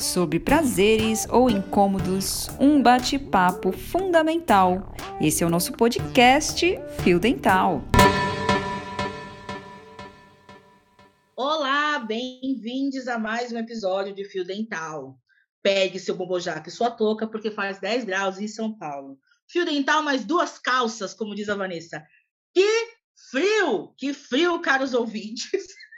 Sobre prazeres ou incômodos, um bate-papo fundamental. Esse é o nosso podcast Fio Dental. Olá, bem-vindos a mais um episódio de Fio Dental. Pegue seu bobojaca e sua touca, porque faz 10 graus em São Paulo. Fio dental mais duas calças, como diz a Vanessa. Que frio! Que frio, caros ouvintes!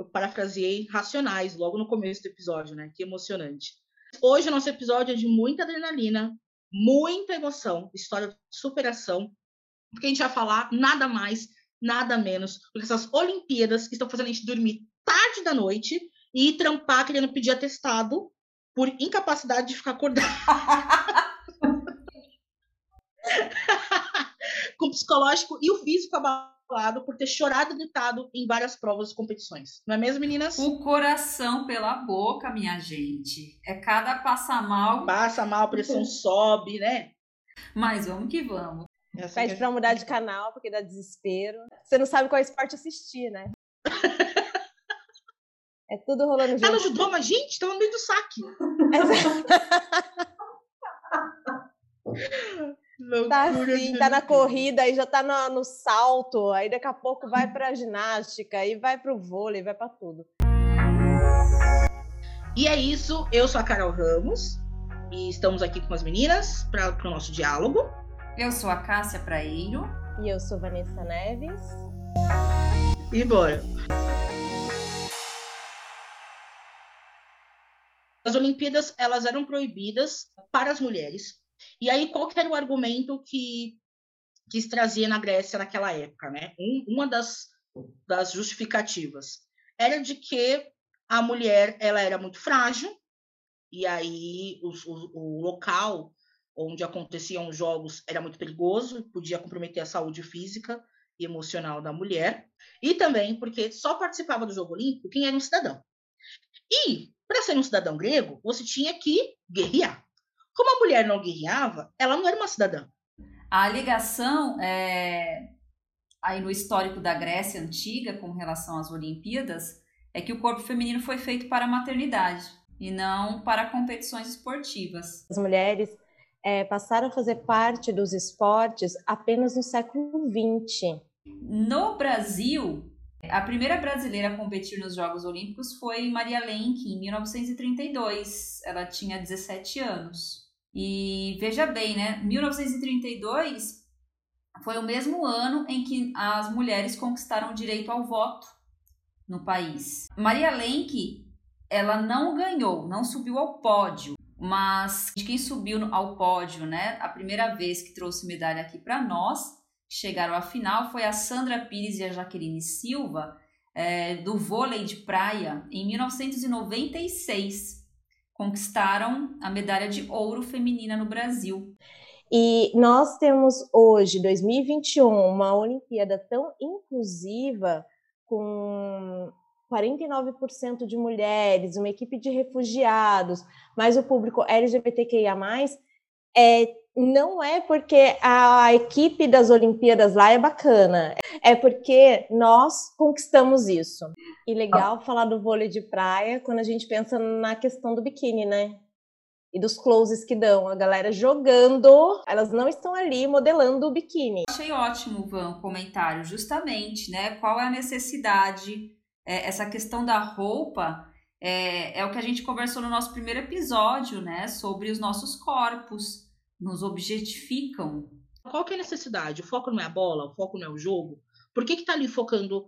Eu parafraseei Racionais logo no começo do episódio, né? Que emocionante. Hoje o nosso episódio é de muita adrenalina, muita emoção, história de superação, porque a gente vai falar nada mais, nada menos do que essas Olimpíadas que estão fazendo a gente dormir tarde da noite e trampar querendo pedir atestado por incapacidade de ficar acordado. Com o psicológico e o físico abalado por ter chorado e gritado em várias provas e competições. Não é mesmo, meninas? O coração pela boca, minha gente. É cada passa mal. Passa mal, a pressão sobe, né? Mas vamos que vamos. Essa Pede que pra mudar de canal, porque dá desespero. Você não sabe qual esporte assistir, né? É tudo rolando junto. Ela ajudou, mas gente, tava no meio do saque. tá assim, tá na corrida, aí já tá no, no, salto, aí daqui a pouco vai pra ginástica, aí vai pro vôlei, vai pra tudo. E é isso, eu sou a Carol Ramos e estamos aqui com as meninas para o nosso diálogo. Eu sou a Cássia Praeiro. E eu sou Vanessa Neves. E bora! As Olimpíadas elas eram proibidas para as mulheres. E aí qual que era o argumento que que se trazia na Grécia naquela época, né? Um, uma das, das justificativas era de que a mulher ela era muito frágil e aí o, o, o local onde aconteciam os jogos era muito perigoso, podia comprometer a saúde física e emocional da mulher, e também porque só participava do jogo olímpico quem era um cidadão. E para ser um cidadão grego, você tinha que guerrear. Como a mulher não guerreava, ela não era uma cidadã. A ligação é, aí no histórico da Grécia antiga com relação às Olimpíadas é que o corpo feminino foi feito para a maternidade e não para competições esportivas. As mulheres é, passaram a fazer parte dos esportes apenas no século XX. No Brasil, a primeira brasileira a competir nos Jogos Olímpicos foi Maria Lenk, em 1932. Ela tinha 17 anos. E veja bem, né? 1932 foi o mesmo ano em que as mulheres conquistaram o direito ao voto no país. Maria Lenk, ela não ganhou, não subiu ao pódio, mas quem subiu ao pódio, né? A primeira vez que trouxe medalha aqui para nós chegaram à final foi a Sandra Pires e a Jaqueline Silva, é, do vôlei de praia, em 1996. Conquistaram a medalha de ouro feminina no Brasil. E nós temos hoje, 2021, uma Olimpíada tão inclusiva, com 49% de mulheres, uma equipe de refugiados, mais o público LGBTQIA, é, não é porque a equipe das Olimpíadas lá é bacana, é porque nós conquistamos isso. E legal ah. falar do vôlei de praia quando a gente pensa na questão do biquíni, né? E dos closes que dão, a galera jogando, elas não estão ali modelando o biquíni. Achei ótimo, Van, o comentário, justamente, né? Qual é a necessidade, é, essa questão da roupa é, é o que a gente conversou no nosso primeiro episódio, né? Sobre os nossos corpos nos objetificam. Qual que é a necessidade? O foco não é a bola, o foco não é o jogo. Por que que tá ali focando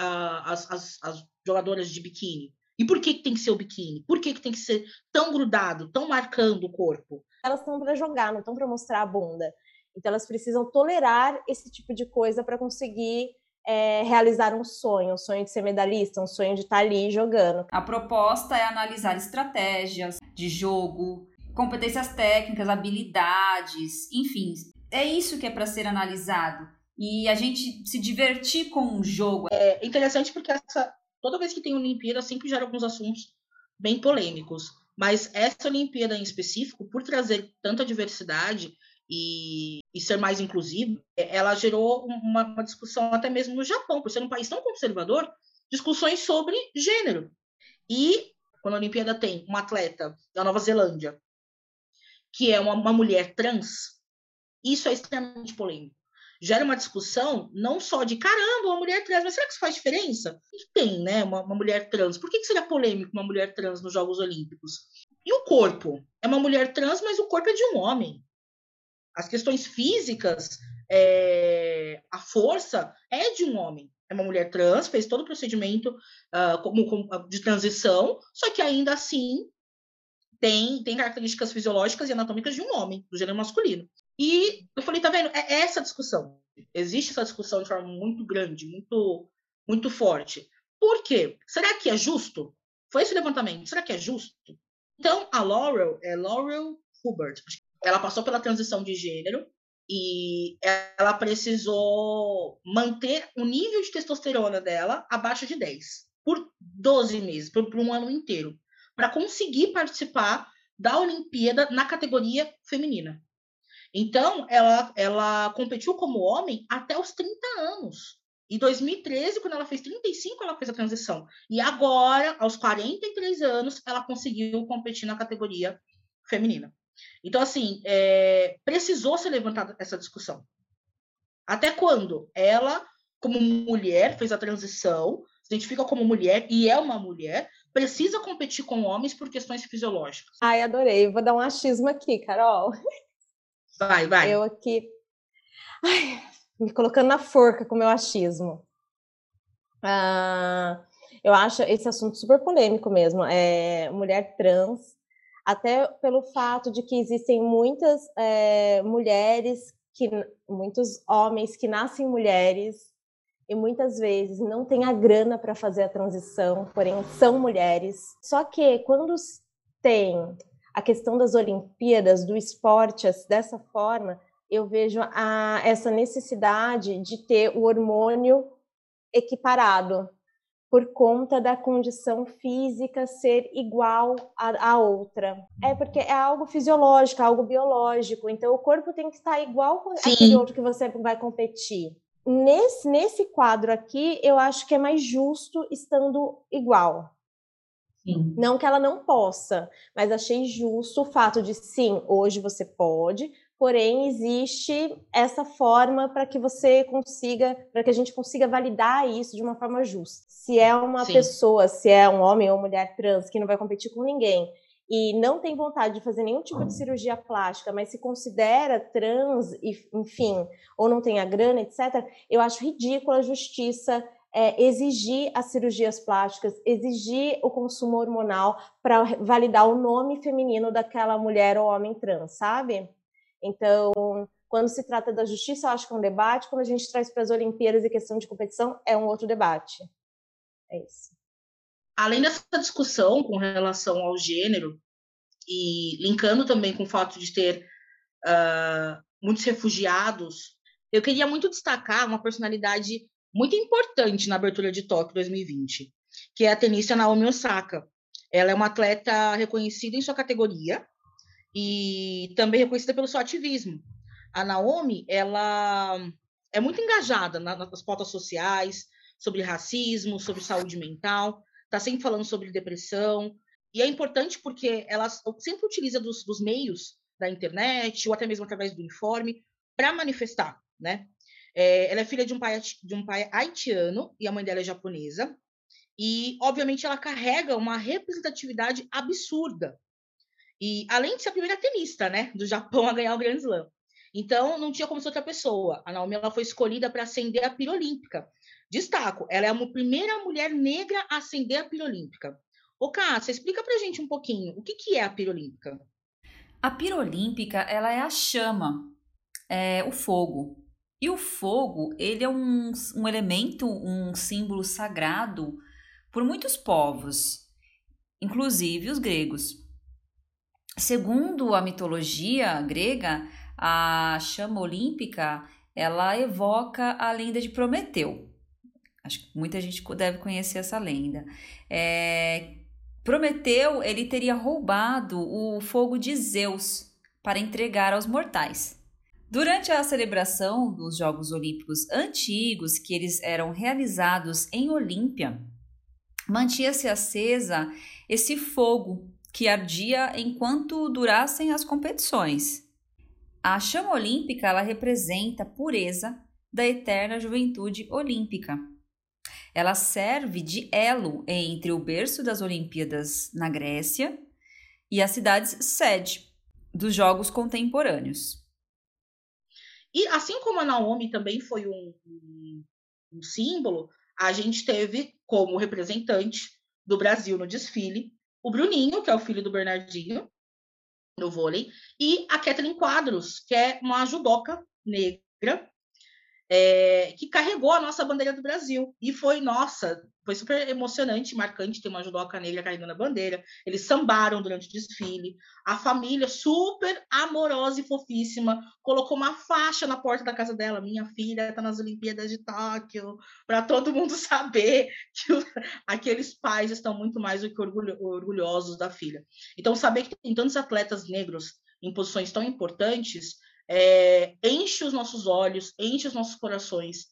uh, as, as, as, jogadoras de biquíni? E por que, que tem que ser o biquíni? Por que, que tem que ser tão grudado, tão marcando o corpo? Elas estão para jogar, não estão para mostrar a bunda. Então elas precisam tolerar esse tipo de coisa para conseguir é, realizar um sonho, um sonho de ser medalhista, um sonho de estar tá ali jogando. A proposta é analisar estratégias de jogo, competências técnicas, habilidades, enfim, é isso que é para ser analisado. E a gente se divertir com um jogo. É interessante porque essa, toda vez que tem Olimpíada sempre gera alguns assuntos bem polêmicos. Mas essa Olimpíada em específico, por trazer tanta diversidade e, e ser mais inclusiva, é, ela gerou uma, uma discussão até mesmo no Japão, por ser um país tão conservador, discussões sobre gênero. E quando a Olimpíada tem uma atleta da Nova Zelândia, que é uma, uma mulher trans, isso é extremamente polêmico. Gera uma discussão não só de caramba, uma mulher trans, mas será que isso faz diferença? E tem, né, uma, uma mulher trans. Por que, que seria polêmico uma mulher trans nos Jogos Olímpicos? E o corpo? É uma mulher trans, mas o corpo é de um homem. As questões físicas, é, a força é de um homem. É uma mulher trans, fez todo o procedimento uh, como, como, de transição, só que ainda assim tem, tem características fisiológicas e anatômicas de um homem, do gênero masculino. E eu falei, tá vendo? É essa discussão. Existe essa discussão de forma muito grande, muito, muito forte. Por quê? Será que é justo? Foi esse levantamento. Será que é justo? Então, a Laurel, é Laurel Hubert, ela passou pela transição de gênero e ela precisou manter o nível de testosterona dela abaixo de 10 por 12 meses, por, por um ano inteiro, para conseguir participar da Olimpíada na categoria feminina. Então, ela, ela competiu como homem até os 30 anos. Em 2013, quando ela fez 35, ela fez a transição. E agora, aos 43 anos, ela conseguiu competir na categoria feminina. Então, assim, é, precisou ser levantada essa discussão. Até quando ela, como mulher, fez a transição, se identifica como mulher e é uma mulher, precisa competir com homens por questões fisiológicas. Ai, adorei. Vou dar um achismo aqui, Carol. Vai, vai. Eu aqui. Ai, me colocando na forca com o meu achismo. Ah, eu acho esse assunto super polêmico mesmo. É, mulher trans até pelo fato de que existem muitas é, mulheres, que, muitos homens que nascem mulheres e muitas vezes não têm a grana para fazer a transição, porém são mulheres. Só que quando tem a questão das Olimpíadas, do esporte dessa forma, eu vejo a, essa necessidade de ter o hormônio equiparado por conta da condição física ser igual à, outra. É porque é algo fisiológico, algo biológico. Então o corpo tem que estar igual àquele outro que você vai competir. Nesse, nesse quadro aqui, eu acho que é mais justo estando igual. Sim. Não que ela não possa, mas achei justo o fato de sim, hoje você pode, porém existe essa forma para que você consiga, para que a gente consiga validar isso de uma forma justa. Se é uma Sim. pessoa, se é um homem ou mulher trans que não vai competir com ninguém e não tem vontade de fazer nenhum tipo de cirurgia plástica, mas se considera trans, enfim, ou não tem a grana, etc., eu acho ridículo a justiça é, exigir as cirurgias plásticas, exigir o consumo hormonal para validar o nome feminino daquela mulher ou homem trans, sabe? Então, quando se trata da justiça, eu acho que é um debate. Quando a gente traz para as Olimpíadas e questão de competição, é um outro debate. É isso. Além dessa discussão com relação ao gênero, e linkando também com o fato de ter uh, muitos refugiados, eu queria muito destacar uma personalidade muito importante na abertura de Tóquio 2020, que é a tenista Naomi Osaka. Ela é uma atleta reconhecida em sua categoria, e também reconhecida pelo seu ativismo. A Naomi, ela é muito engajada nas pautas sociais, sobre racismo, sobre saúde mental, está sempre falando sobre depressão, e é importante porque ela sempre utiliza dos, dos meios da internet, ou até mesmo através do informe, para manifestar, né? É, ela é filha de um, pai, de um pai haitiano e a mãe dela é japonesa. E, obviamente, ela carrega uma representatividade absurda e além de ser a primeira tenista, né, do Japão a ganhar o Grand Slam. Então, não tinha como ser outra pessoa. A Naomi ela foi escolhida para ascender a pira olímpica. Destaco, ela é a primeira mulher negra a ascender a pira olímpica. Ô, Cássia, explica pra gente um pouquinho, o que, que é a pira olímpica? A pira olímpica, ela é a chama, é o fogo. E o fogo, ele é um, um elemento, um símbolo sagrado por muitos povos, inclusive os gregos. Segundo a mitologia grega, a chama olímpica ela evoca a lenda de Prometeu. Acho que muita gente deve conhecer essa lenda. É, Prometeu ele teria roubado o fogo de Zeus para entregar aos mortais. Durante a celebração dos Jogos Olímpicos antigos, que eles eram realizados em Olímpia, mantinha-se acesa esse fogo que ardia enquanto durassem as competições. A chama olímpica ela representa a pureza da eterna juventude olímpica. Ela serve de elo entre o berço das Olimpíadas na Grécia e as cidades sede dos Jogos Contemporâneos. E assim como a Naomi também foi um, um, símbolo, a gente teve como representante do Brasil no desfile o Bruninho, que é o filho do Bernardinho, no vôlei, e a Kathleen Quadros, que é uma judoca negra, é, que carregou a nossa bandeira do Brasil. E foi, nossa, foi super emocionante, marcante ter uma judoca negra carregando a bandeira. Eles sambaram durante o desfile. A família, super amorosa e fofíssima, colocou uma faixa na porta da casa dela. Minha filha está nas Olimpíadas de Tóquio, para todo mundo saber que aqueles pais estão muito mais do que orgulho, orgulhosos da filha. Então, saber que tem tantos atletas negros em posições tão importantes é, enche os nossos olhos, enche os nossos corações.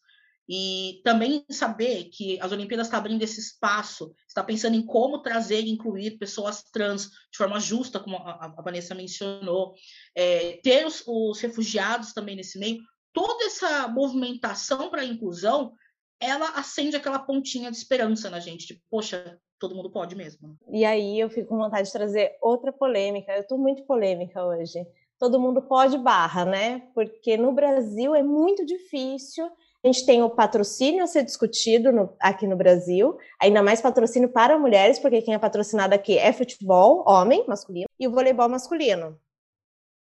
E também saber que as Olimpíadas está abrindo esse espaço, está pensando em como trazer e incluir pessoas trans de forma justa, como a, a Vanessa mencionou, é, ter os, os refugiados também nesse meio, toda essa movimentação para a inclusão, ela acende aquela pontinha de esperança na gente, tipo, poxa, todo mundo pode mesmo. E aí eu fico com vontade de trazer outra polêmica. Eu estou muito polêmica hoje todo mundo pode barra, né? Porque no Brasil é muito difícil. A gente tem o patrocínio a ser discutido no, aqui no Brasil, ainda mais patrocínio para mulheres, porque quem é patrocinado aqui é futebol, homem, masculino, e o voleibol masculino,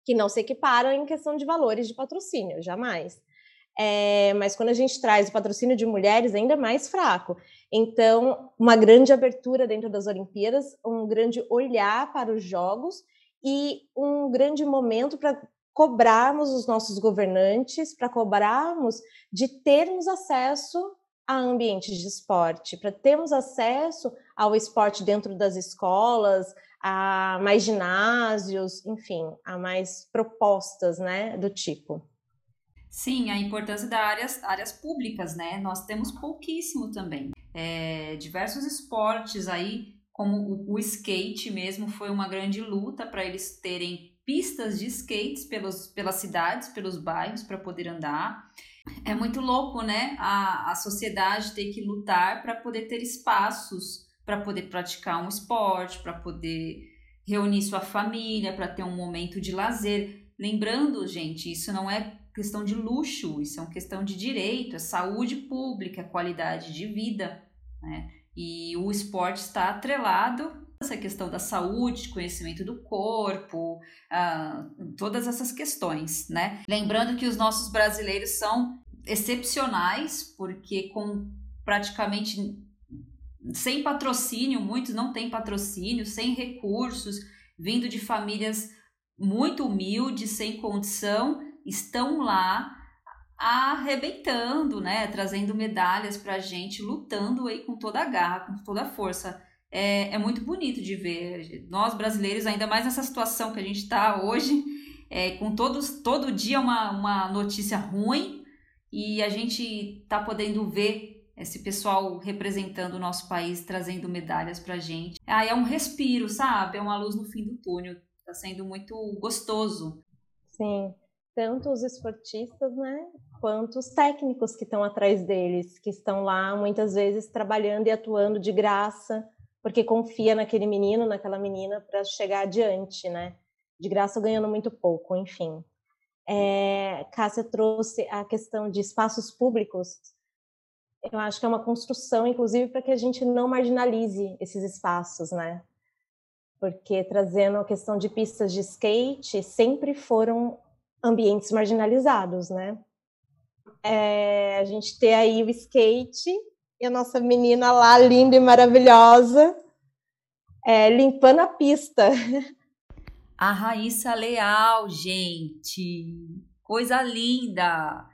que não se equiparam em questão de valores de patrocínio, jamais. É, mas quando a gente traz o patrocínio de mulheres, ainda mais fraco. Então, uma grande abertura dentro das Olimpíadas, um grande olhar para os jogos e um grande momento para cobrarmos os nossos governantes, para cobrarmos de termos acesso a ambientes de esporte, para termos acesso ao esporte dentro das escolas, a mais ginásios, enfim, a mais propostas, né, do tipo. Sim, a importância das áreas, áreas públicas, né? Nós temos pouquíssimo também. É, diversos esportes aí como o, skate mesmo foi uma grande luta para eles terem pistas de skates pelos, pelas cidades, pelos bairros para poder andar. É muito louco, né? A, a sociedade ter que lutar para poder ter espaços para poder praticar um esporte, para poder reunir sua família, para ter um momento de lazer. Lembrando, gente, isso não é questão de luxo, isso é uma questão de direito, é saúde pública, é qualidade de vida, né? E o esporte está atrelado essa questão da saúde, conhecimento do corpo, uh, todas essas questões, né? Lembrando que os nossos brasileiros são excepcionais, porque com praticamente sem patrocínio, muitos não têm patrocínio, sem recursos, vindo de famílias muito humildes, sem condição, estão lá arrebentando, né? Trazendo medalhas pra gente, lutando aí com toda a garra, com toda a força. É, é muito bonito de ver. Nós brasileiros, ainda mais nessa situação que a gente está hoje, é, com todos, todo dia uma, uma notícia ruim, e a gente tá podendo ver esse pessoal representando o nosso país, trazendo medalhas pra gente. Aí é um respiro, sabe? É uma luz no fim do túnel. Tá sendo muito gostoso. Sim tanto os esportistas, né, quanto os técnicos que estão atrás deles, que estão lá muitas vezes trabalhando e atuando de graça, porque confia naquele menino, naquela menina para chegar adiante, né? De graça ganhando muito pouco, enfim. É, Cássia trouxe a questão de espaços públicos. Eu acho que é uma construção, inclusive, para que a gente não marginalize esses espaços, né? Porque trazendo a questão de pistas de skate, sempre foram ambientes marginalizados, né? É, a gente ter aí o skate e a nossa menina lá, linda e maravilhosa, é, limpando a pista. A Raíssa Leal, gente. Coisa linda.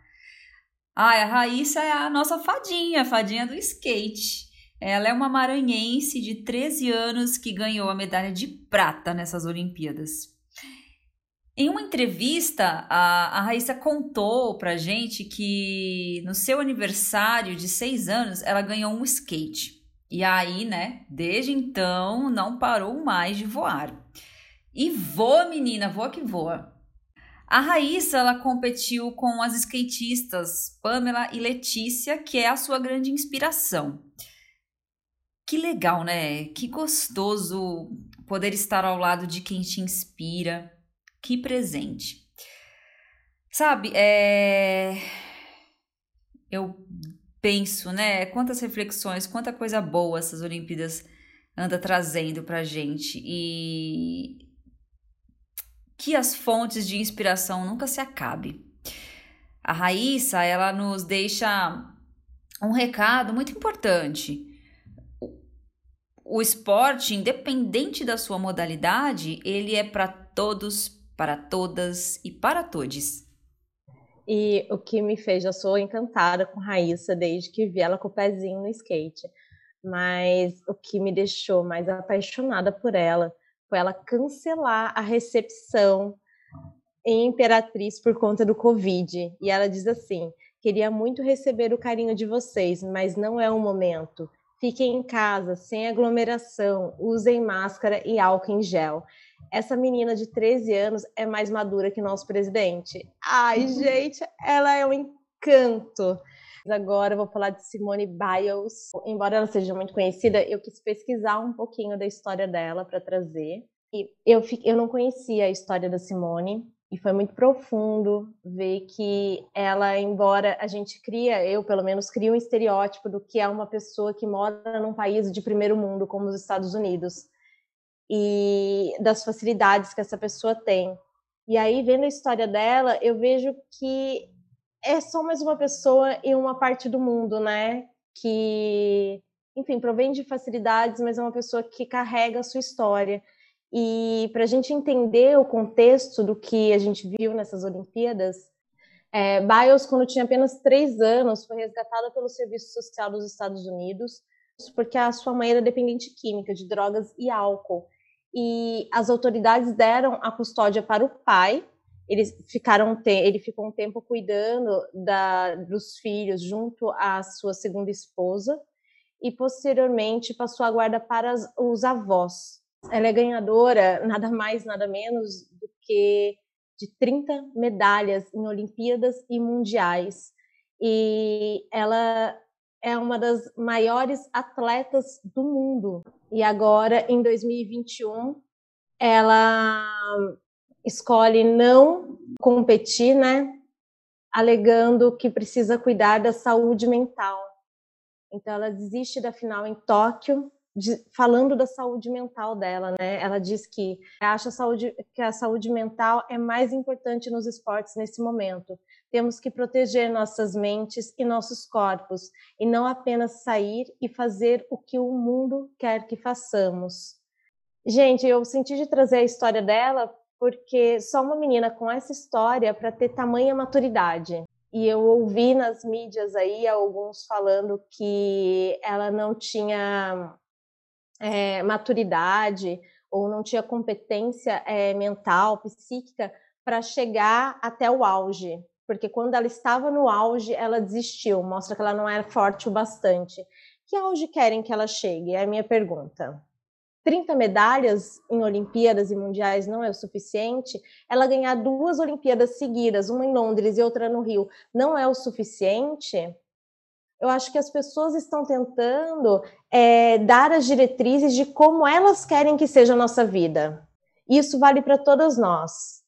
Ai, a Raíssa é a nossa fadinha, a fadinha do skate. Ela é uma maranhense de 13 anos que ganhou a medalha de prata nessas Olimpíadas. Em uma entrevista, a, a Raíssa contou pra gente que no seu aniversário de seis anos ela ganhou um skate. E aí, né, desde então não parou mais de voar. E voa, menina, voa que voa. A Raíssa ela competiu com as skatistas Pamela e Letícia, que é a sua grande inspiração. Que legal, né? Que gostoso poder estar ao lado de quem te inspira. Que presente. Sabe, é... eu penso, né? Quantas reflexões, quanta coisa boa essas Olimpíadas anda trazendo pra gente. E que as fontes de inspiração nunca se acabem. A Raíssa, ela nos deixa um recado muito importante. O esporte, independente da sua modalidade, ele é para todos, para todas e para todos. E o que me fez, eu sou encantada com Raíssa desde que vi ela com o pezinho no skate. Mas o que me deixou mais apaixonada por ela foi ela cancelar a recepção em Imperatriz por conta do Covid. E ela diz assim: queria muito receber o carinho de vocês, mas não é o momento. Fiquem em casa, sem aglomeração, usem máscara e álcool em gel. Essa menina de 13 anos é mais madura que nosso presidente. Ai, gente, ela é um encanto. Agora eu vou falar de Simone Biles. Embora ela seja muito conhecida, eu quis pesquisar um pouquinho da história dela para trazer. E eu, eu não conhecia a história da Simone e foi muito profundo ver que ela, embora a gente cria, eu pelo menos crio um estereótipo do que é uma pessoa que mora num país de primeiro mundo como os Estados Unidos e das facilidades que essa pessoa tem. E aí, vendo a história dela, eu vejo que é só mais uma pessoa em uma parte do mundo, né? Que, enfim, provém de facilidades, mas é uma pessoa que carrega a sua história. E para a gente entender o contexto do que a gente viu nessas Olimpíadas, é, Biles, quando tinha apenas três anos, foi resgatada pelo Serviço Social dos Estados Unidos, porque a sua mãe era dependente química de drogas e álcool. E as autoridades deram a custódia para o pai, eles ficaram ele ficou um tempo cuidando da, dos filhos junto à sua segunda esposa. E posteriormente passou a guarda para as, os avós. Ela é ganhadora nada mais nada menos do que de 30 medalhas em Olimpíadas e Mundiais. E ela é uma das maiores atletas do mundo. E agora em 2021 ela escolhe não competir, né? Alegando que precisa cuidar da saúde mental. Então ela desiste da final em Tóquio, de, falando da saúde mental dela, né? Ela diz que acha saúde, que a saúde mental é mais importante nos esportes nesse momento. Temos que proteger nossas mentes e nossos corpos e não apenas sair e fazer o que o mundo quer que façamos. Gente, eu senti de trazer a história dela porque só uma menina com essa história para ter tamanha maturidade. E eu ouvi nas mídias aí alguns falando que ela não tinha é, maturidade ou não tinha competência é, mental, psíquica para chegar até o auge. Porque quando ela estava no auge, ela desistiu, mostra que ela não era forte o bastante. Que auge querem que ela chegue? É a minha pergunta. 30 medalhas em Olimpíadas e Mundiais não é o suficiente, ela ganhar duas Olimpíadas seguidas, uma em Londres e outra no Rio, não é o suficiente, eu acho que as pessoas estão tentando é, dar as diretrizes de como elas querem que seja a nossa vida. Isso vale para todas nós,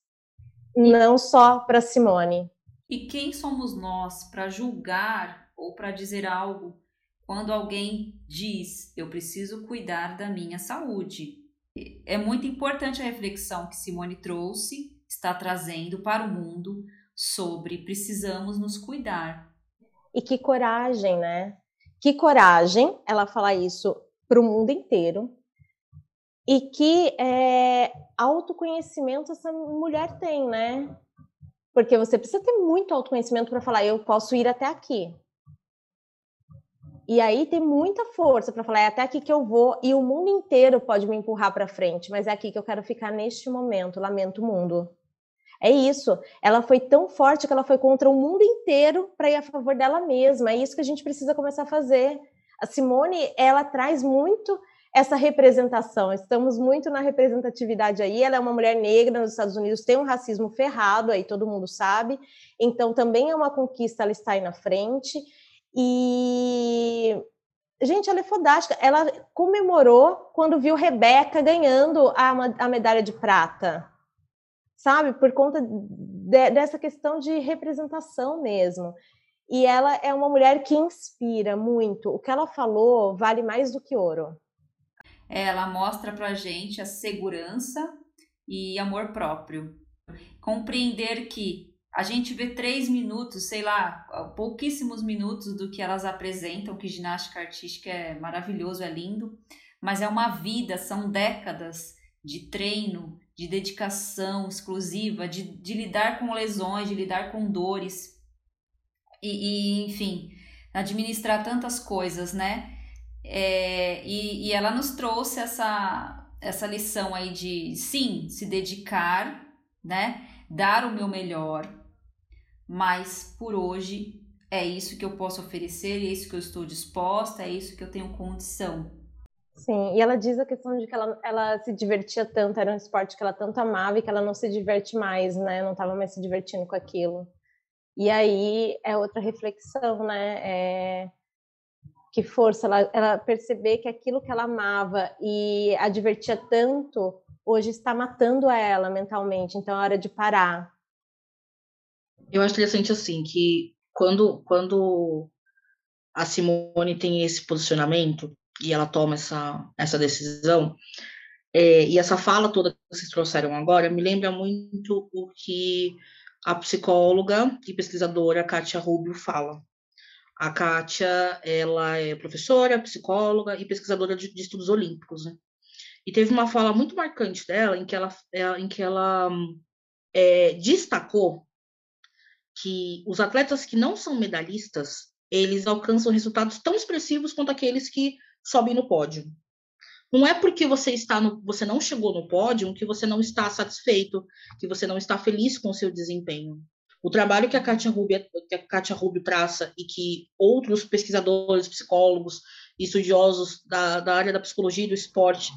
não só para Simone. E quem somos nós para julgar ou para dizer algo quando alguém diz eu preciso cuidar da minha saúde. É muito importante a reflexão que Simone trouxe, está trazendo para o mundo sobre precisamos nos cuidar. E que coragem, né? Que coragem ela falar isso para o mundo inteiro. E que é, autoconhecimento essa mulher tem, né? Porque você precisa ter muito autoconhecimento para falar, eu posso ir até aqui. E aí tem muita força para falar, é até aqui que eu vou, e o mundo inteiro pode me empurrar para frente, mas é aqui que eu quero ficar neste momento, lamento o mundo. É isso. Ela foi tão forte que ela foi contra o mundo inteiro para ir a favor dela mesma. É isso que a gente precisa começar a fazer. A Simone, ela traz muito essa representação. Estamos muito na representatividade aí. Ela é uma mulher negra nos Estados Unidos, tem um racismo ferrado, aí todo mundo sabe. Então, também é uma conquista ela está aí na frente. E Gente, ela é fodástica. Ela comemorou quando viu Rebeca ganhando a, a medalha de prata, sabe? Por conta de, dessa questão de representação mesmo. E ela é uma mulher que inspira muito. O que ela falou vale mais do que ouro. É, ela mostra pra gente a segurança e amor próprio. Compreender que a gente vê três minutos, sei lá, pouquíssimos minutos do que elas apresentam, que ginástica artística é maravilhoso, é lindo, mas é uma vida, são décadas de treino, de dedicação exclusiva, de, de lidar com lesões, de lidar com dores e, e enfim, administrar tantas coisas, né? É, e, e ela nos trouxe essa, essa lição aí de sim, se dedicar, né? Dar o meu melhor, mas por hoje é isso que eu posso oferecer, é isso que eu estou disposta, é isso que eu tenho condição. Sim, e ela diz a questão de que ela, ela se divertia tanto, era um esporte que ela tanto amava e que ela não se diverte mais, né? Não estava mais se divertindo com aquilo. E aí é outra reflexão, né? É... Que força ela, ela perceber que aquilo que ela amava e a divertia tanto hoje está matando ela mentalmente, então é hora de parar. Eu acho interessante assim que quando quando a Simone tem esse posicionamento e ela toma essa essa decisão é, e essa fala toda que vocês trouxeram agora me lembra muito o que a psicóloga e pesquisadora Kátia Rubio fala. A Kátia, ela é professora, psicóloga e pesquisadora de, de estudos olímpicos, né? E teve uma fala muito marcante dela em que ela, é, em que ela é, destacou que os atletas que não são medalhistas, eles alcançam resultados tão expressivos quanto aqueles que sobem no pódio. Não é porque você está no, você não chegou no pódio que você não está satisfeito, que você não está feliz com o seu desempenho. O trabalho que a Katia Rubio, que a Katia Rubio traça e que outros pesquisadores, psicólogos e estudiosos da, da área da psicologia e do esporte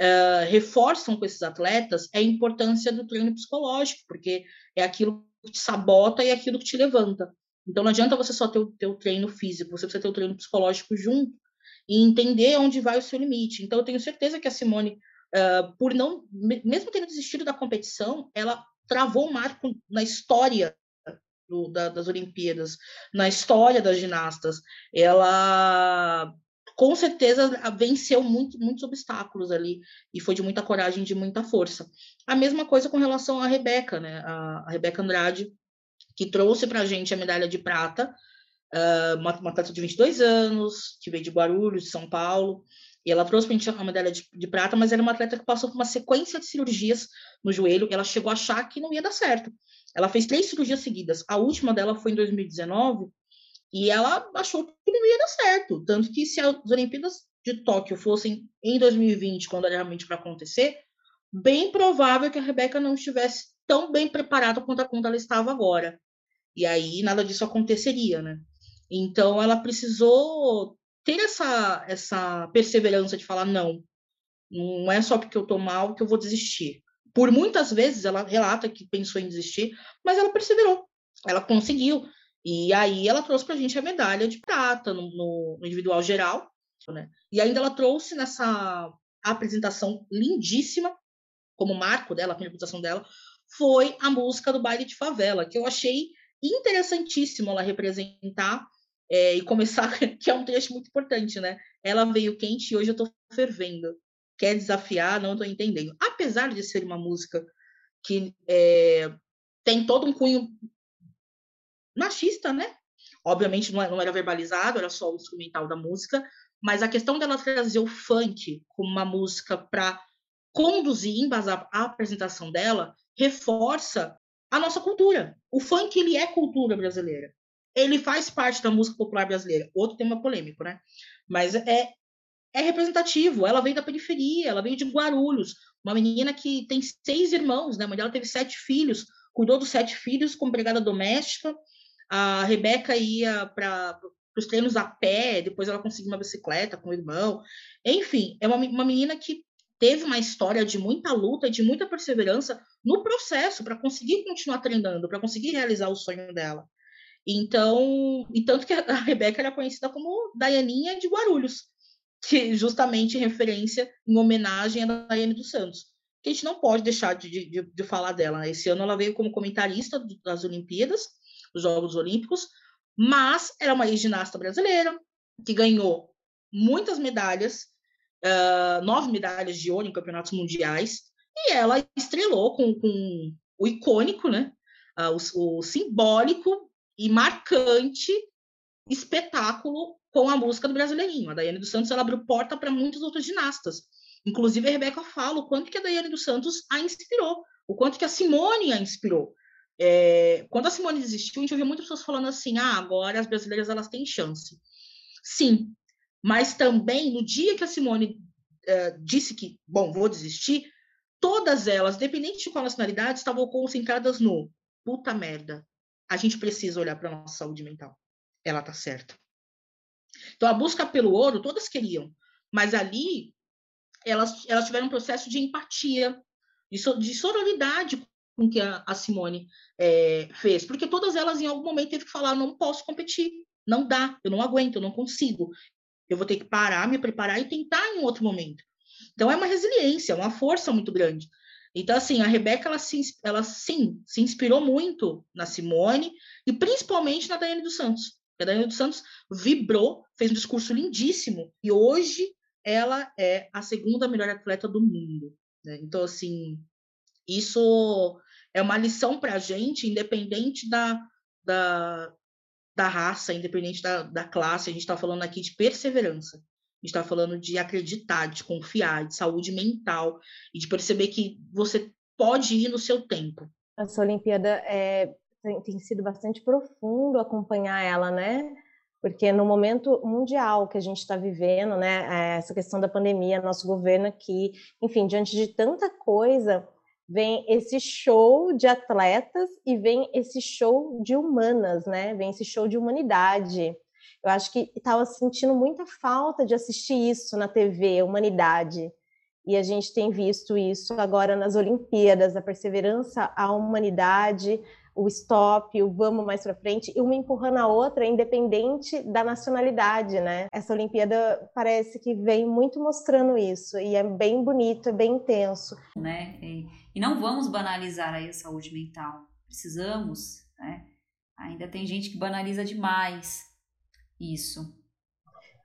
uh, reforçam com esses atletas é a importância do treino psicológico, porque é aquilo que te sabota e é aquilo que te levanta. Então não adianta você só ter o, ter o treino físico, você precisa ter o treino psicológico junto e entender onde vai o seu limite. Então eu tenho certeza que a Simone, uh, por não, mesmo tendo desistido da competição, ela travou um marco na história do, da, das Olimpíadas, na história das ginastas. Ela com certeza venceu muito, muitos obstáculos ali e foi de muita coragem, de muita força. A mesma coisa com relação à Rebeca, né? A, a Rebeca Andrade, que trouxe para a gente a medalha de prata, uh, uma, atleta de 22 anos, que veio de Guarulhos, de São Paulo, e ela trouxe para a gente a medalha de, de, prata, mas era uma atleta que passou por uma sequência de cirurgias no joelho, e ela chegou a achar que não ia dar certo. Ela fez três cirurgias seguidas. A última dela foi em 2019, e ela achou que não ia dar certo. Tanto que se as Olimpíadas de Tóquio fossem em 2020, quando era realmente para acontecer, bem provável que a Rebeca não estivesse tão bem preparada quanto, quanto ela estava agora. E aí nada disso aconteceria, né? Então ela precisou ter essa, essa perseverança de falar não, não é só porque eu tô mal que eu vou desistir. Por muitas vezes ela relata que pensou em desistir, mas ela perseverou, ela conseguiu. E aí ela trouxe para a gente a medalha de prata no, no, individual geral, né? E ainda ela trouxe nessa apresentação lindíssima, como marco dela, a apresentação dela, foi a música do baile de favela, que eu achei interessantíssimo ela representar é, e começar, que é um trecho muito importante, né? Ela veio quente e hoje eu estou fervendo. Quer desafiar? Não estou entendendo. Apesar de ser uma música que é, tem todo um cunho machista, né? Obviamente não, é, não era verbalizado, era só o instrumental da música, mas a questão dela trazer o funk como uma música para conduzir, embasar a apresentação dela, reforça a nossa cultura. O funk ele é cultura brasileira. Ele faz parte da música popular brasileira. Outro tema polêmico, né? Mas é é representativo. Ela veio da periferia, ela veio de Guarulhos, uma menina que tem seis irmãos, né? A mãe teve sete filhos, cuidou dos sete filhos como empregada doméstica, a Rebeca ia para para os treinos a pé, depois ela conseguiu uma bicicleta com o irmão. Enfim, é uma, uma menina que teve uma história de muita luta, de muita perseverança no processo para conseguir continuar treinando, para conseguir realizar o sonho dela. Então, e tanto que a Rebeca era conhecida como Daianinha de Guarulhos, que justamente referência em homenagem a Daiane dos Santos. Que a gente não pode deixar de, de, de falar dela. Né? Esse ano ela veio como comentarista das Olimpíadas, dos Jogos Olímpicos, mas era uma ex-ginasta brasileira que ganhou muitas medalhas, uh, nove medalhas de ouro em campeonatos mundiais, e ela estrelou com, com o icônico, né? Uh, o, o, simbólico e marcante espetáculo com a música do Brasileirinho. A Daiane dos Santos ela abriu porta para muitas outras ginastas. Inclusive, a Rebeca fala o quanto que a Daiane dos Santos a inspirou, o quanto que a Simone a inspirou. É, quando a Simone desistiu, a gente ouviu muitas pessoas falando assim: ah, agora as brasileiras elas têm chance. Sim, mas também no dia que a Simone é, disse que, bom, vou desistir, todas elas, independente de qual nacionalidade, estavam concentradas no puta merda. A gente precisa olhar para a nossa saúde mental. Ela tá certa. Então, a busca pelo ouro, todas queriam, mas ali elas, elas tiveram um processo de empatia, de, so, de sororidade com que a, a Simone é, fez, porque todas elas em algum momento teve que falar: não posso competir, não dá, eu não aguento, eu não consigo, eu vou ter que parar, me preparar e tentar em outro momento. Então é uma resiliência, uma força muito grande. Então, assim, a Rebeca, ela, se, ela sim, se inspirou muito na Simone e principalmente na Daiane dos Santos. A Daiane dos Santos vibrou, fez um discurso lindíssimo e hoje ela é a segunda melhor atleta do mundo. Né? Então, assim, isso é uma lição para a gente, independente da, da, da raça, independente da, da classe. A gente está falando aqui de perseverança. A gente está falando de acreditar, de confiar, de saúde mental e de perceber que você pode ir no seu tempo. Essa Olimpíada é, tem, tem sido bastante profundo acompanhar ela, né? Porque no momento mundial que a gente está vivendo, né, é, essa questão da pandemia, nosso governo aqui, enfim, diante de tanta coisa, vem esse show de atletas e vem esse show de humanas, né? Vem esse show de humanidade. Eu acho que estava sentindo muita falta de assistir isso na TV, humanidade. E a gente tem visto isso agora nas Olimpíadas, a perseverança, a humanidade, o stop, o vamos mais para frente, e uma empurrando a outra, independente da nacionalidade, né? Essa Olimpíada parece que vem muito mostrando isso, e é bem bonito, é bem intenso. Né? E não vamos banalizar aí a saúde mental. Precisamos, né? Ainda tem gente que banaliza demais isso.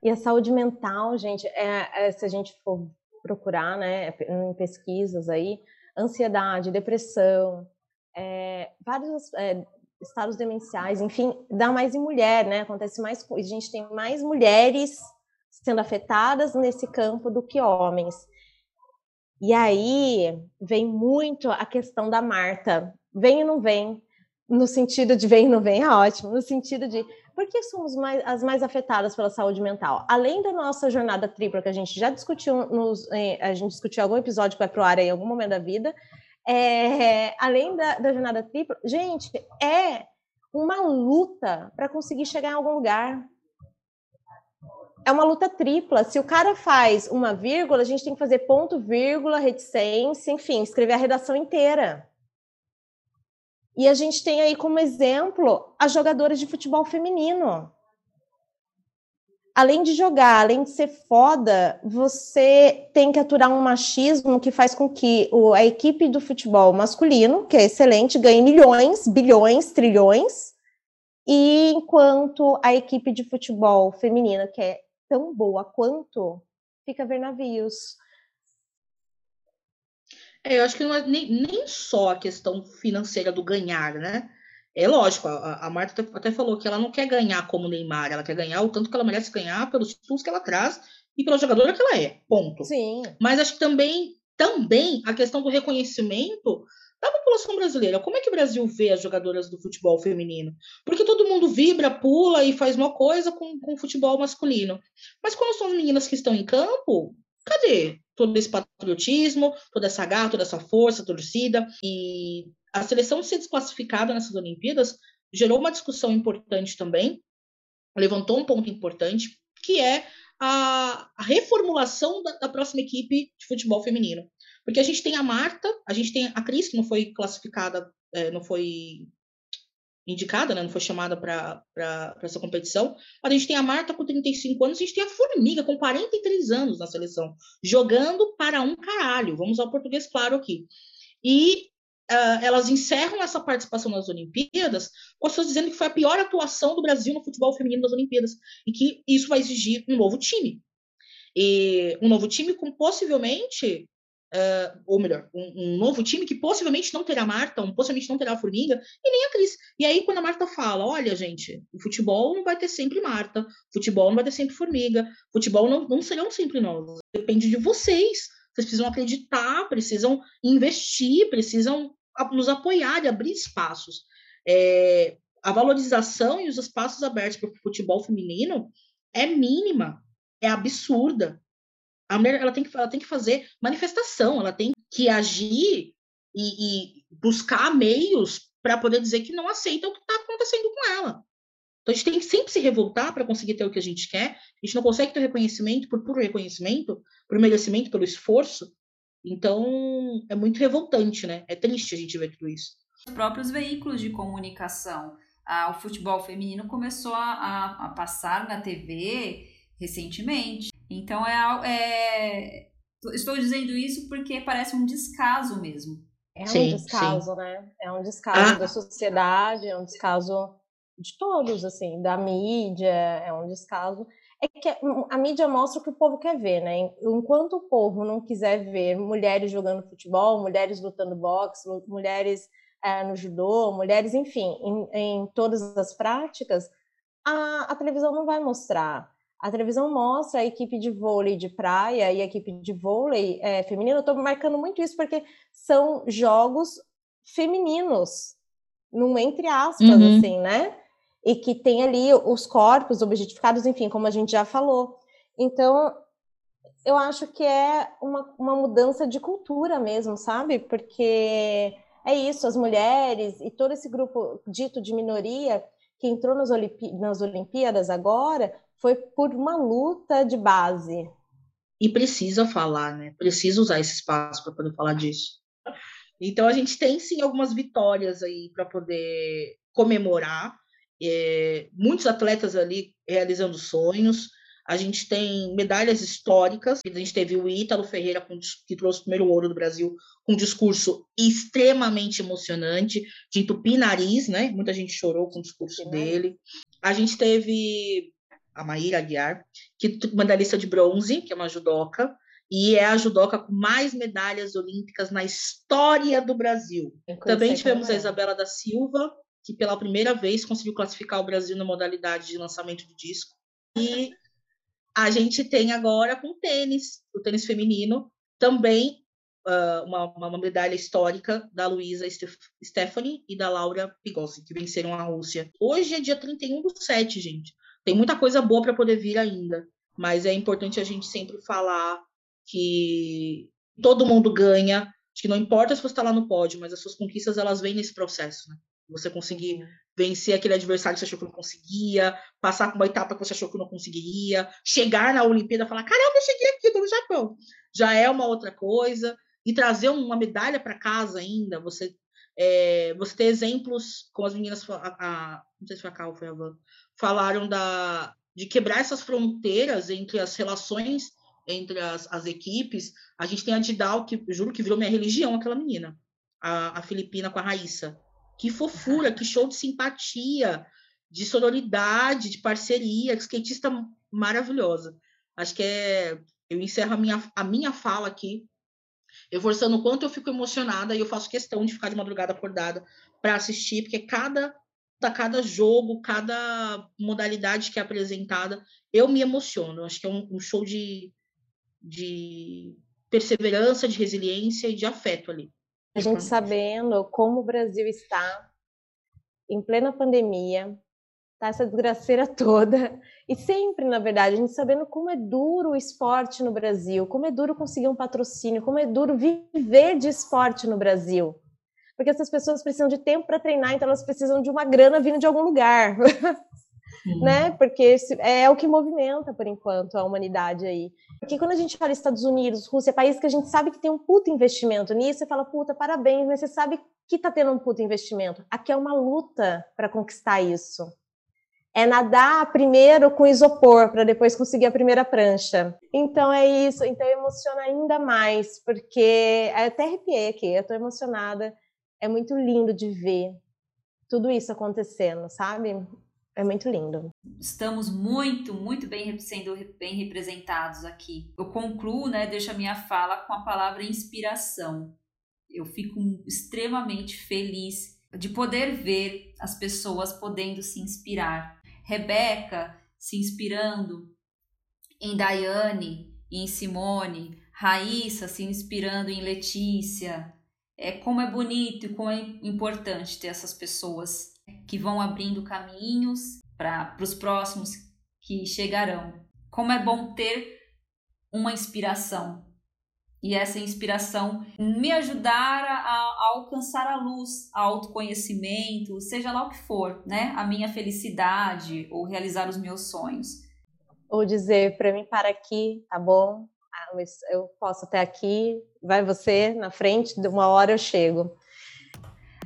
E a saúde mental, gente, é, é se a gente for procurar, né, em pesquisas aí, ansiedade, depressão, é, vários é, estados demenciais, enfim, dá mais em mulher, né? Acontece mais, a gente tem mais mulheres sendo afetadas nesse campo do que homens. E aí vem muito a questão da Marta, vem ou não vem? No sentido de vem ou não vem, é ótimo. No sentido de por que somos mais, as mais afetadas pela saúde mental? Além da nossa jornada tripla, que a gente já discutiu, nos, a gente discutiu algum episódio que vai pro ar em algum momento da vida, é, além da, da jornada tripla, gente, é uma luta para conseguir chegar em algum lugar. É uma luta tripla. Se o cara faz uma vírgula, a gente tem que fazer ponto, vírgula, reticência, enfim, escrever a redação inteira. E a gente tem aí como exemplo as jogadoras de futebol feminino além de jogar, além de ser foda, você tem que aturar um machismo que faz com que a equipe do futebol masculino, que é excelente, ganhe milhões, bilhões, trilhões, e enquanto a equipe de futebol feminina, que é tão boa quanto, fica a ver navios. É, eu acho que não é nem, nem só a questão financeira do ganhar, né? É lógico, a, a Marta até falou que ela não quer ganhar como Neymar, ela quer ganhar o tanto que ela merece ganhar pelos títulos que ela traz e pela jogadora que ela é. Ponto. Sim. Mas acho que também, também a questão do reconhecimento da população brasileira. Como é que o Brasil vê as jogadoras do futebol feminino? Porque todo mundo vibra, pula e faz uma coisa com, com o futebol masculino. Mas quando são as meninas que estão em campo, cadê todo esse patriotismo, toda essa garra, toda essa força, torcida? E a seleção ser desclassificada nessas Olimpíadas gerou uma discussão importante também, levantou um ponto importante, que é a, reformulação da, da, próxima equipe de futebol feminino. Porque a gente tem a Marta, a gente tem a Cris, que não foi classificada, é, não foi indicada, né, não foi chamada para essa competição. A gente tem a Marta com 35 anos, a gente tem a Formiga com 43 anos na seleção, jogando para um caralho. Vamos ao português claro aqui. E uh, elas encerram essa participação nas Olimpíadas com as pessoas dizendo que foi a pior atuação do Brasil no futebol feminino das Olimpíadas e que isso vai exigir um novo time. E um novo time com possivelmente Uh, ou melhor, um, um, novo time que possivelmente não terá Marta, um, possivelmente não terá a Formiga, e nem a Cris. E aí, quando a Marta fala: olha, gente, o futebol não vai ter sempre Marta, futebol não vai ter sempre Formiga, futebol não, não serão sempre nós. Depende de vocês. Vocês precisam acreditar, precisam investir, precisam nos apoiar e abrir espaços. É, a valorização e os espaços abertos para o futebol feminino é mínima, é absurda. A mulher ela tem, que, ela tem que fazer manifestação, ela tem que agir e, e buscar meios para poder dizer que não aceita o que está acontecendo com ela. Então a gente tem que sempre se revoltar para conseguir ter o que a gente quer. A gente não consegue ter reconhecimento por puro reconhecimento, por merecimento, pelo esforço. Então é muito revoltante, né? É triste a gente ver tudo isso. Os próprios veículos de comunicação. Ah, o futebol feminino começou a, a, passar na TV recentemente. Então é, é, estou dizendo isso porque parece um descaso mesmo. É um sim, descaso, sim. né? É um descaso ah. da sociedade, é um descaso de todos, assim, da mídia, é um descaso. É que a mídia mostra o que o povo quer ver, né? Enquanto o povo não quiser ver mulheres jogando futebol, mulheres lutando boxe, mulheres é, no judô, mulheres, enfim, em, em todas as práticas, a, a, televisão não vai mostrar. A televisão mostra a equipe de vôlei de praia e a equipe de vôlei é, feminino. Eu estou marcando muito isso porque são jogos femininos, num entre aspas, uhum. assim, né? e que tem ali os corpos objetificados, enfim, como a gente já falou. Então, eu acho que é uma, uma mudança de cultura mesmo, sabe? Porque é isso, as mulheres e todo esse grupo dito de minoria que entrou nas, Olimpí nas Olimpíadas agora foi por uma luta de base. E precisa falar, né? Precisa usar esse espaço para poder falar disso. Então a gente tem sim algumas vitórias aí para poder comemorar é, muitos atletas ali realizando sonhos. A gente tem medalhas históricas. A gente teve o Ítalo Ferreira, com, que trouxe o primeiro ouro do Brasil, com um discurso extremamente emocionante, de entupir nariz, né? Muita gente chorou com o discurso dele. A gente teve a Maíra Aguiar, que medalhista de bronze, que é uma judoca, e é a judoca com mais medalhas olímpicas na história do Brasil. Também tivemos a Isabela da Silva, que pela primeira vez conseguiu classificar o Brasil na modalidade de lançamento de disco. E a gente tem agora com tênis, o tênis feminino, também uh, uma, uma, medalha histórica da Luísa Stephanie e da Laura Pigossi, que venceram a Rússia. Hoje é dia 31 do 7, gente. Tem muita coisa boa para poder vir ainda, mas é importante a gente sempre falar que todo mundo ganha, que não importa se você está lá no pódio, mas as suas conquistas elas vêm nesse processo, né? Você conseguir vencer aquele adversário que você achou que não conseguia, passar por uma etapa que você achou que não conseguiria, chegar na Olimpíada e falar: caramba, eu cheguei aqui, tô no Japão. Já é uma outra coisa. E trazer uma medalha para casa ainda, você é, você ter exemplos, como as meninas, a, a, não sei se foi a Cal, foi a Van, falaram da, de quebrar essas fronteiras entre as relações entre as, as equipes. A gente tem a Didal, que juro que virou minha religião, aquela menina, a, a Filipina com a Raíssa. Que fofura, que show de simpatia, de sororidade, de parceria, skatista maravilhosa. Acho que é. Eu encerro a minha, a minha fala aqui, reforçando o quanto eu fico emocionada e eu faço questão de ficar de madrugada acordada para assistir, porque cada cada jogo, cada modalidade que é apresentada, eu me emociono. Acho que é um, um show de, de perseverança, de resiliência e de afeto ali. A gente sabendo como o Brasil está em plena pandemia, tá essa desgraceira toda, e sempre, na verdade, a gente sabendo como é duro o esporte no Brasil, como é duro conseguir um patrocínio, como é duro viver de esporte no Brasil. Porque essas pessoas precisam de tempo para treinar, então elas precisam de uma grana vindo de algum lugar. né? Porque é o que movimenta, por enquanto, a humanidade aí. Porque quando a gente fala Estados Unidos, Rússia, país que a gente sabe que tem um puto investimento nisso, você fala, puta, parabéns, mas você sabe que tá tendo um puto investimento. Aqui é uma luta para conquistar isso. É nadar primeiro com isopor para depois conseguir a primeira prancha. Então é isso. Então emociona ainda mais, porque até arrepiei aqui, eu tô emocionada. É muito lindo de ver tudo isso acontecendo, sabe? É muito lindo. Estamos muito, muito bem sendo bem representados aqui. Eu concluo, né, deixo a minha fala com a palavra inspiração. Eu fico extremamente feliz de poder ver as pessoas podendo se inspirar. Rebeca se inspirando em Daiane em Simone, Raíssa se inspirando em Letícia. É como é bonito e como é importante ter essas pessoas que vão abrindo caminhos para os próximos que chegarão. Como é bom ter uma inspiração e essa inspiração me ajudar a, a, alcançar a luz, a autoconhecimento, seja lá o que for, né? A minha felicidade ou realizar os meus sonhos. Ou dizer para mim para aqui, tá bom? Ah, eu posso até aqui, vai você na frente, de uma hora eu chego.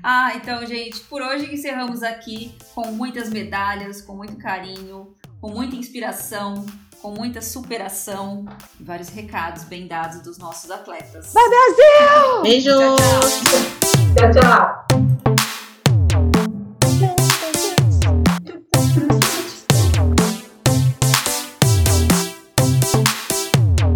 Ah, então, gente, por hoje encerramos aqui com muitas medalhas, com muito carinho, com muita inspiração, com muita superação e vários recados bem dados dos nossos atletas. Vai, Brasil! Beijo! tchau. tchau. tchau, tchau.